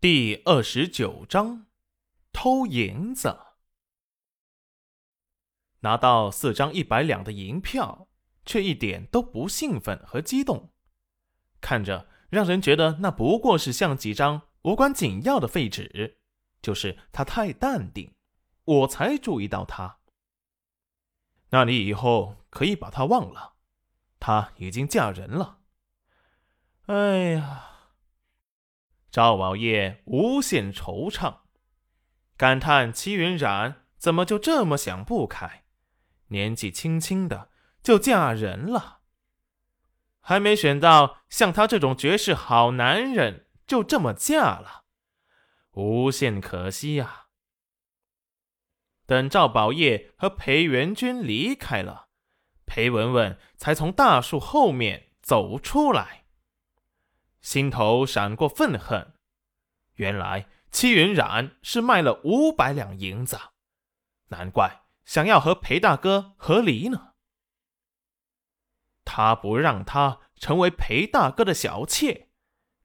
第二十九章，偷银子。拿到四张一百两的银票，却一点都不兴奋和激动，看着让人觉得那不过是像几张无关紧要的废纸。就是他太淡定，我才注意到他。那你以后可以把他忘了，他已经嫁人了。哎呀！赵宝业无限惆怅，感叹齐云染怎么就这么想不开？年纪轻轻的就嫁人了，还没选到像他这种绝世好男人，就这么嫁了，无限可惜呀！等赵宝业和裴元君离开了，裴文文才从大树后面走出来。心头闪过愤恨，原来戚云染是卖了五百两银子，难怪想要和裴大哥和离呢。他不让他成为裴大哥的小妾，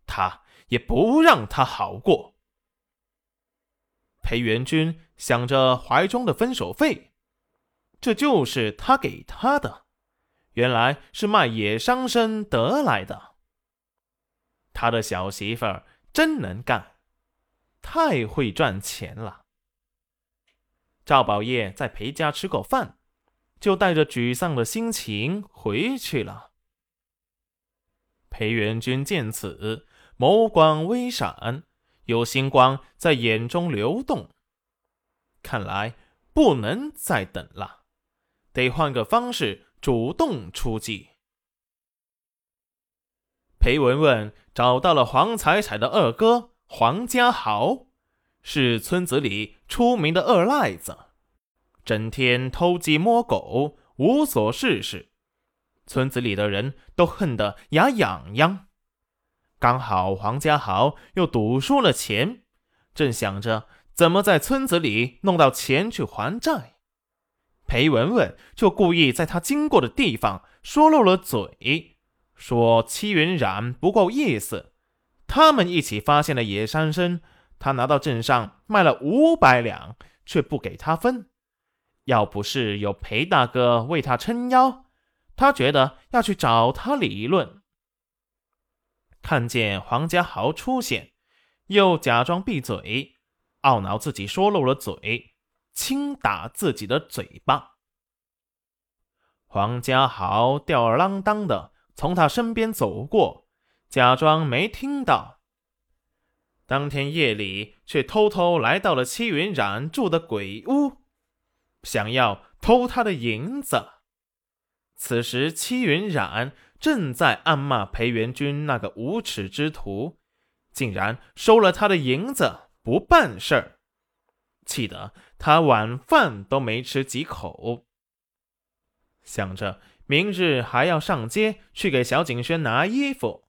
他也不让他好过。裴元君想着怀中的分手费，这就是他给他的，原来是卖野伤参得来的。他的小媳妇儿真能干，太会赚钱了。赵宝业在裴家吃过饭，就带着沮丧的心情回去了。裴元君见此，眸光微闪，有星光在眼中流动。看来不能再等了，得换个方式主动出击。裴文文找到了黄彩彩的二哥黄家豪，是村子里出名的二赖子，整天偷鸡摸狗，无所事事，村子里的人都恨得牙痒痒。刚好黄家豪又赌输了钱，正想着怎么在村子里弄到钱去还债，裴文文就故意在他经过的地方说漏了嘴。说戚云染不够意思，他们一起发现了野山参，他拿到镇上卖了五百两，却不给他分。要不是有裴大哥为他撑腰，他觉得要去找他理论。看见黄家豪出现，又假装闭嘴，懊恼自己说漏了嘴，轻打自己的嘴巴。黄家豪吊儿郎当的。从他身边走过，假装没听到。当天夜里，却偷偷来到了戚云染住的鬼屋，想要偷他的银子。此时，戚云染正在暗骂裴元君那个无耻之徒，竟然收了他的银子不办事儿，气得他晚饭都没吃几口。想着。明日还要上街去给小景轩拿衣服，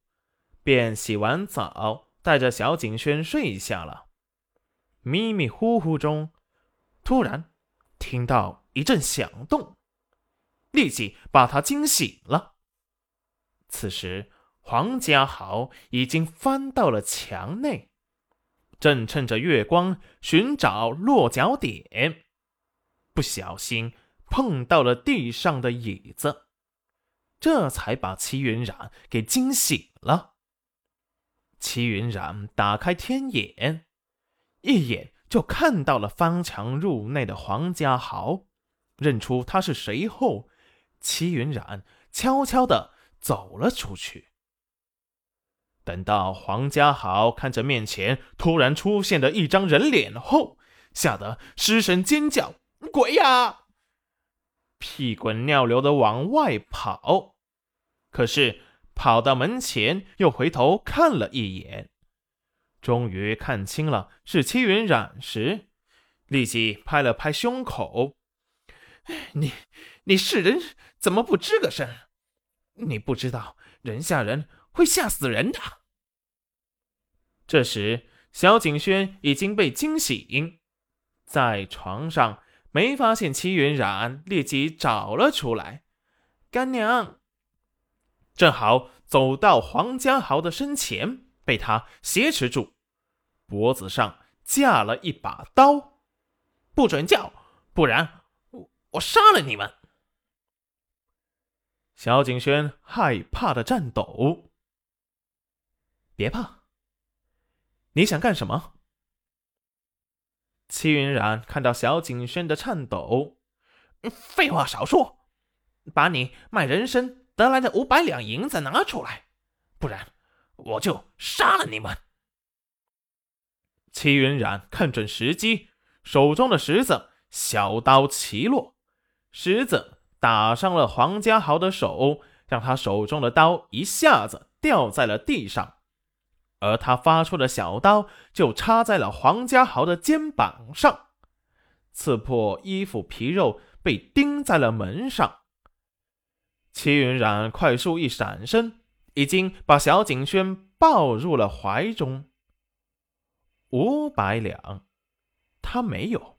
便洗完澡，带着小景轩睡下了。迷迷糊糊中，突然听到一阵响动，立即把他惊醒了。此时，黄家豪已经翻到了墙内，正趁着月光寻找落脚点，不小心碰到了地上的椅子。这才把齐云染给惊醒了。齐云染打开天眼，一眼就看到了翻墙入内的黄家豪，认出他是谁后，齐云染悄悄的走了出去。等到黄家豪看着面前突然出现的一张人脸后，吓得失声尖叫：“鬼呀！”屁滚尿流的往外跑。可是跑到门前，又回头看了一眼，终于看清了是戚云染时，立即拍了拍胸口：“你，你是人怎么不吱个声？你不知道人吓人会吓死人的。”这时，小景轩已经被惊醒，在床上没发现戚云染，立即找了出来：“干娘。”正好走到黄家豪的身前，被他挟持住，脖子上架了一把刀，不准叫，不然我我杀了你们！萧景轩害怕的颤抖。别怕，你想干什么？戚云染看到小景轩的颤抖，废话少说，把你卖人参得来的五百两银子拿出来，不然我就杀了你们。戚云染看准时机，手中的石子小刀齐落，石子打伤了黄家豪的手，让他手中的刀一下子掉在了地上。而他发出的小刀就插在了黄家豪的肩膀上，刺破衣服皮肉，被钉在了门上。齐云染快速一闪身，已经把小景轩抱入了怀中。五百两，他没有，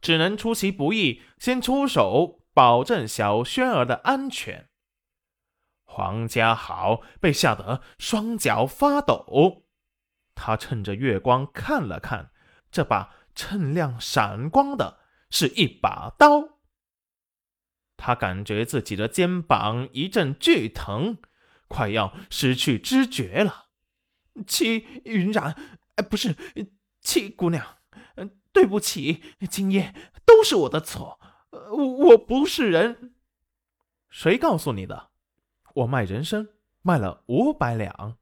只能出其不意，先出手保证小轩儿的安全。黄家豪被吓得双脚发抖，他趁着月光看了看，这把锃亮闪光的是一把刀。他感觉自己的肩膀一阵剧疼，快要失去知觉了。七云染，不是七姑娘，对不起，今夜都是我的错，我不是人。谁告诉你的？我卖人参卖了五百两。